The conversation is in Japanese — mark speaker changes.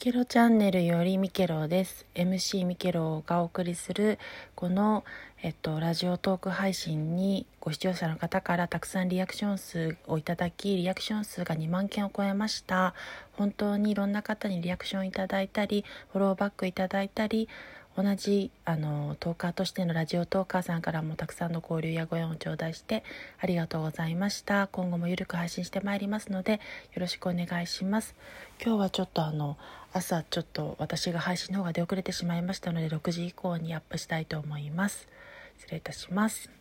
Speaker 1: ケロチャンネルよりミケロです。MC ミケロがお送りするこの、えっと、ラジオトーク配信にご視聴者の方からたくさんリアクション数をいただきリアクション数が2万件を超えました。本当にいろんな方にリアクションいただいたりフォローバックいただいたり同じあのトーカーとしてのラジオトーカーさんからもたくさんの交流やご縁を頂戴してありがとうございました。今後もゆるく配信してまいりますのでよろしくお願いします。今日はちょっとあの朝ちょっと私が配信の方が出遅れてしまいましたので6時以降にアップしたいと思います。失礼いたします。